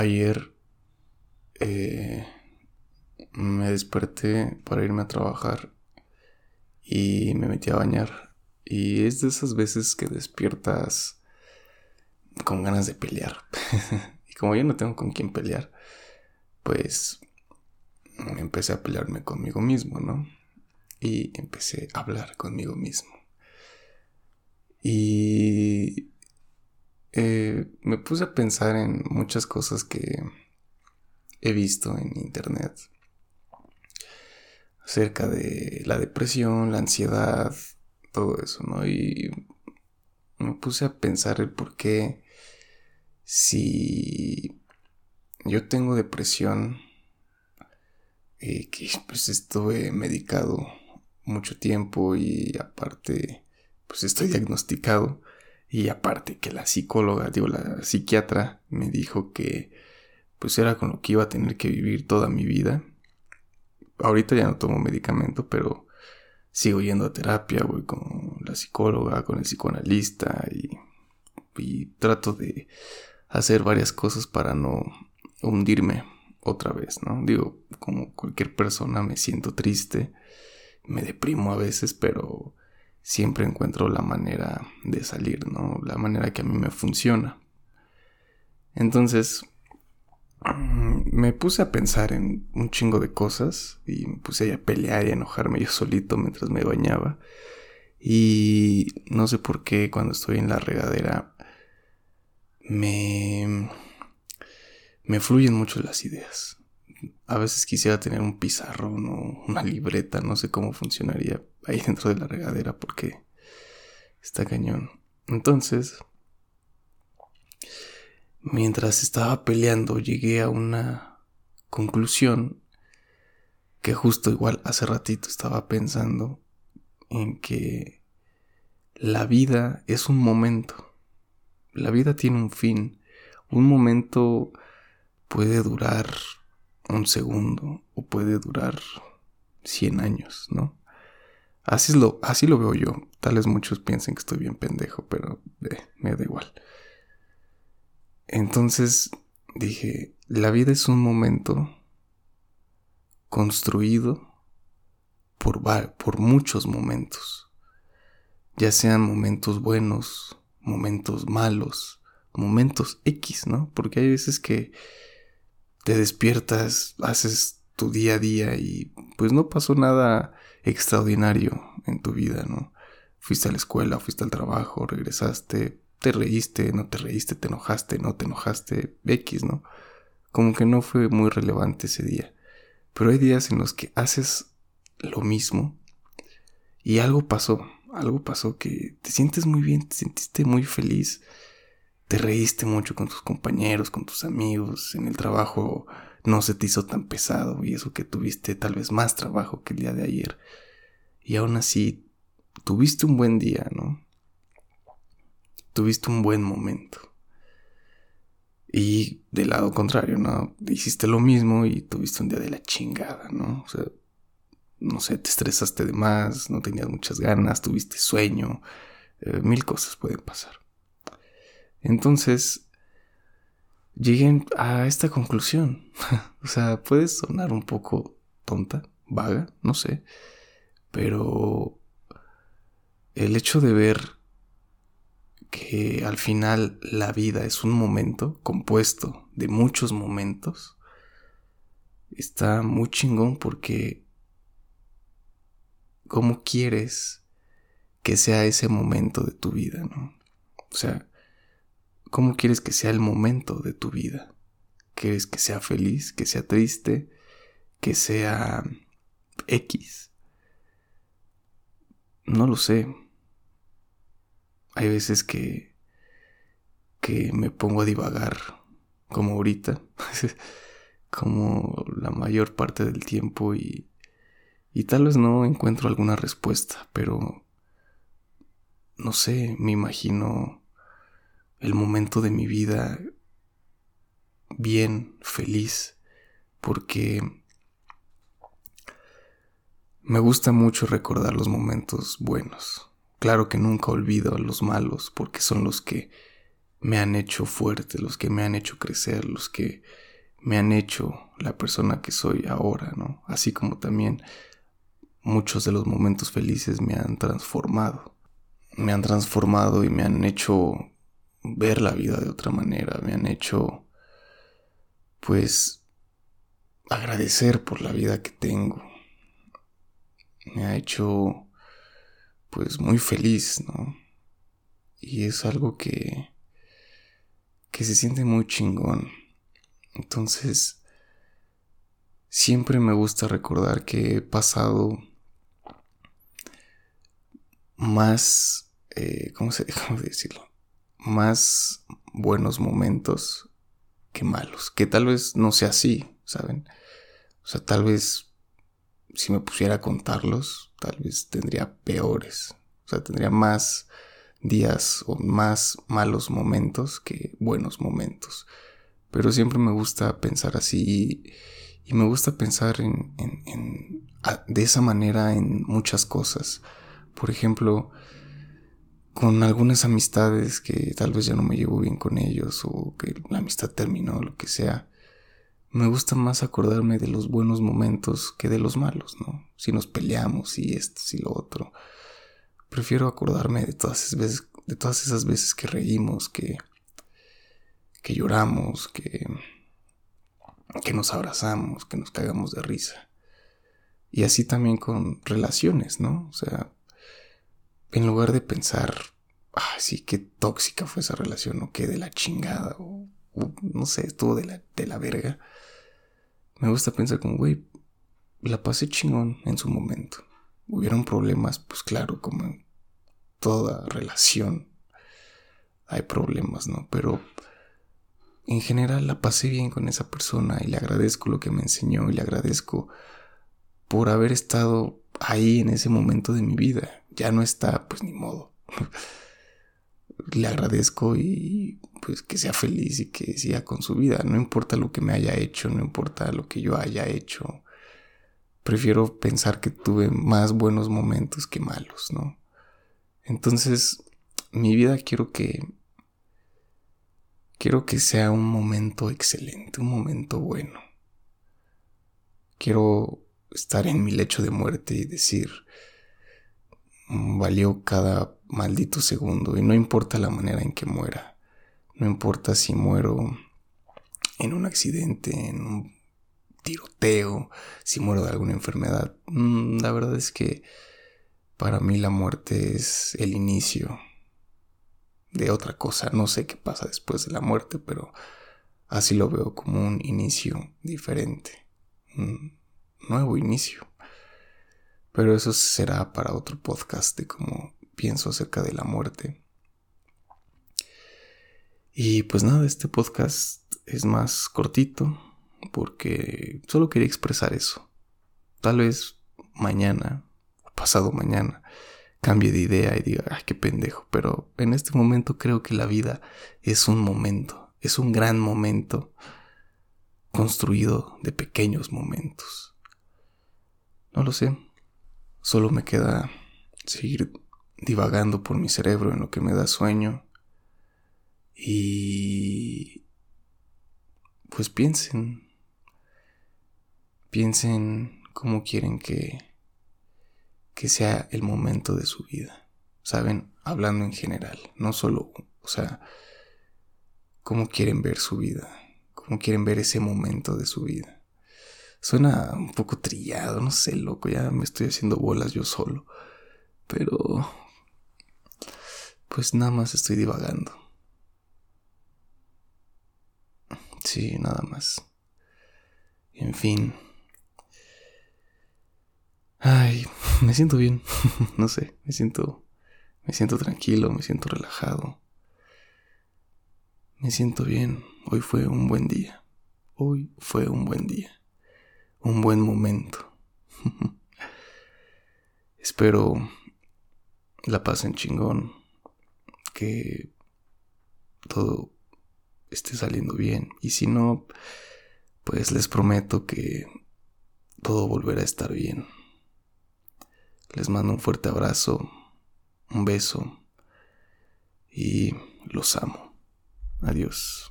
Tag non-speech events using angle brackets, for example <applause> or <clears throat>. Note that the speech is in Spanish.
ayer eh, me desperté para irme a trabajar y me metí a bañar. Y es de esas veces que despiertas con ganas de pelear. <laughs> y como yo no tengo con quién pelear, pues empecé a pelearme conmigo mismo, ¿no? Y empecé a hablar conmigo mismo. Y eh, me puse a pensar en muchas cosas que he visto en internet acerca de la depresión, la ansiedad, todo eso, ¿no? Y me puse a pensar el por qué si yo tengo depresión, eh, que pues estuve medicado mucho tiempo y aparte pues estoy diagnosticado y aparte que la psicóloga, digo la psiquiatra me dijo que pues era con lo que iba a tener que vivir toda mi vida. Ahorita ya no tomo medicamento, pero sigo yendo a terapia, voy con la psicóloga, con el psicoanalista y, y trato de hacer varias cosas para no hundirme otra vez, ¿no? Digo, como cualquier persona me siento triste, me deprimo a veces, pero siempre encuentro la manera de salir, ¿no? La manera que a mí me funciona. Entonces, <clears throat> me puse a pensar en un chingo de cosas y me puse a pelear y a enojarme yo <laughs> solito mientras me bañaba. Y no sé por qué cuando estoy en la regadera me me fluyen mucho las ideas. A veces quisiera tener un pizarrón o una libreta, no sé cómo funcionaría ahí <laughs> dentro de la regadera porque está cañón. Entonces, Mientras estaba peleando llegué a una conclusión que justo igual hace ratito estaba pensando en que la vida es un momento. La vida tiene un fin. Un momento puede durar un segundo o puede durar 100 años, ¿no? Así, lo, así lo veo yo. Tal vez muchos piensen que estoy bien pendejo, pero eh, me da igual. Entonces dije, la vida es un momento construido por, por muchos momentos, ya sean momentos buenos, momentos malos, momentos X, ¿no? Porque hay veces que te despiertas, haces tu día a día y pues no pasó nada extraordinario en tu vida, ¿no? Fuiste a la escuela, fuiste al trabajo, regresaste, te reíste, no te reíste, te enojaste, no te enojaste, X, ¿no? Como que no fue muy relevante ese día. Pero hay días en los que haces lo mismo y algo pasó, algo pasó que te sientes muy bien, te sentiste muy feliz, te reíste mucho con tus compañeros, con tus amigos, en el trabajo no se te hizo tan pesado y eso que tuviste tal vez más trabajo que el día de ayer. Y aún así, tuviste un buen día, ¿no? tuviste un buen momento. Y del lado contrario, ¿no? Hiciste lo mismo y tuviste un día de la chingada, ¿no? O sea, no sé, te estresaste de más, no tenías muchas ganas, tuviste sueño, eh, mil cosas pueden pasar. Entonces, llegué a esta conclusión. <laughs> o sea, puede sonar un poco tonta, vaga, no sé, pero el hecho de ver que al final la vida es un momento compuesto de muchos momentos, está muy chingón porque ¿cómo quieres que sea ese momento de tu vida, no? O sea, ¿cómo quieres que sea el momento de tu vida? ¿Quieres que sea feliz, que sea triste, que sea X? No lo sé hay veces que, que me pongo a divagar, como ahorita, <laughs> como la mayor parte del tiempo y, y tal vez no encuentro alguna respuesta, pero no sé, me imagino el momento de mi vida bien, feliz, porque me gusta mucho recordar los momentos buenos. Claro que nunca olvido a los malos porque son los que me han hecho fuerte, los que me han hecho crecer, los que me han hecho la persona que soy ahora, ¿no? Así como también muchos de los momentos felices me han transformado. Me han transformado y me han hecho ver la vida de otra manera, me han hecho pues agradecer por la vida que tengo. Me ha hecho pues muy feliz, ¿no? Y es algo que que se siente muy chingón. Entonces, siempre me gusta recordar que he pasado más, eh, ¿cómo se <laughs> cómo decirlo? Más buenos momentos que malos. Que tal vez no sea así, ¿saben? O sea, tal vez si me pusiera a contarlos, tal vez tendría peores. O sea, tendría más días o más malos momentos que buenos momentos. Pero siempre me gusta pensar así y, me gusta pensar en, de esa manera en muchas cosas. Por ejemplo, con algunas amistades que tal vez ya no me llevo bien con ellos o que la amistad terminó, lo que sea. Me gusta más acordarme de los buenos momentos que de los malos, ¿no? Si nos peleamos y esto y lo otro. Prefiero acordarme de todas esas veces, de todas esas veces que reímos, que, que lloramos, que, que nos abrazamos, que nos cagamos de risa. Y así también con relaciones, ¿no? O sea, en lugar de pensar, ah, sí, qué tóxica fue esa relación, o qué de la chingada, o, no sé, estuvo de la, de la verga, me gusta pensar como, güey, la pasé chingón en su momento hubieron problemas, pues claro, como en toda relación hay problemas, ¿no? Pero en general la pasé bien con esa persona y le agradezco lo que me enseñó y le agradezco por haber estado ahí en ese momento de mi vida. Ya no está, pues ni modo. le agradezco y pues que sea feliz y que siga con su vida. No importa lo que me haya hecho, no importa lo que yo haya hecho prefiero pensar que tuve más buenos momentos que malos, ¿no? Entonces, mi vida quiero que quiero que sea un momento excelente, un momento bueno. Quiero estar en mi lecho de muerte y decir, valió cada maldito segundo y no importa la manera en que muera. No importa si muero en un accidente, en un tiroteo, si muero de alguna enfermedad. Mm, la verdad es que para mí la muerte es el inicio de otra cosa. No sé qué pasa después de la muerte, pero así lo veo como un inicio diferente. Un nuevo inicio. Pero eso será para otro podcast de cómo pienso acerca de la muerte. Y pues nada, este podcast es más cortito, porque solo quería expresar eso. Tal vez mañana, pasado mañana, cambie de idea y diga, ay, qué pendejo, pero en este momento creo que la vida es un momento, es un gran momento construido de pequeños momentos. No lo sé, solo me queda seguir divagando por mi cerebro en lo que me da sueño y pues piensen Piensen cómo quieren que, que sea el momento de su vida. ¿Saben? Hablando en general, no solo, o sea, cómo quieren ver su vida, cómo quieren ver ese momento de su vida. Suena un poco trillado, no sé, loco, ya me estoy haciendo bolas yo solo. Pero... Pues nada más estoy divagando. Sí, nada más. En fin. Ay, me siento bien. <laughs> no sé, me siento me siento tranquilo, me siento relajado. Me siento bien. Hoy fue un buen día. Hoy fue un buen día. Un buen momento. <laughs> Espero la pasen chingón. Que todo esté saliendo bien. Y si no, pues les prometo que todo volverá a estar bien. Les mando un fuerte abrazo, un beso y los amo. Adiós.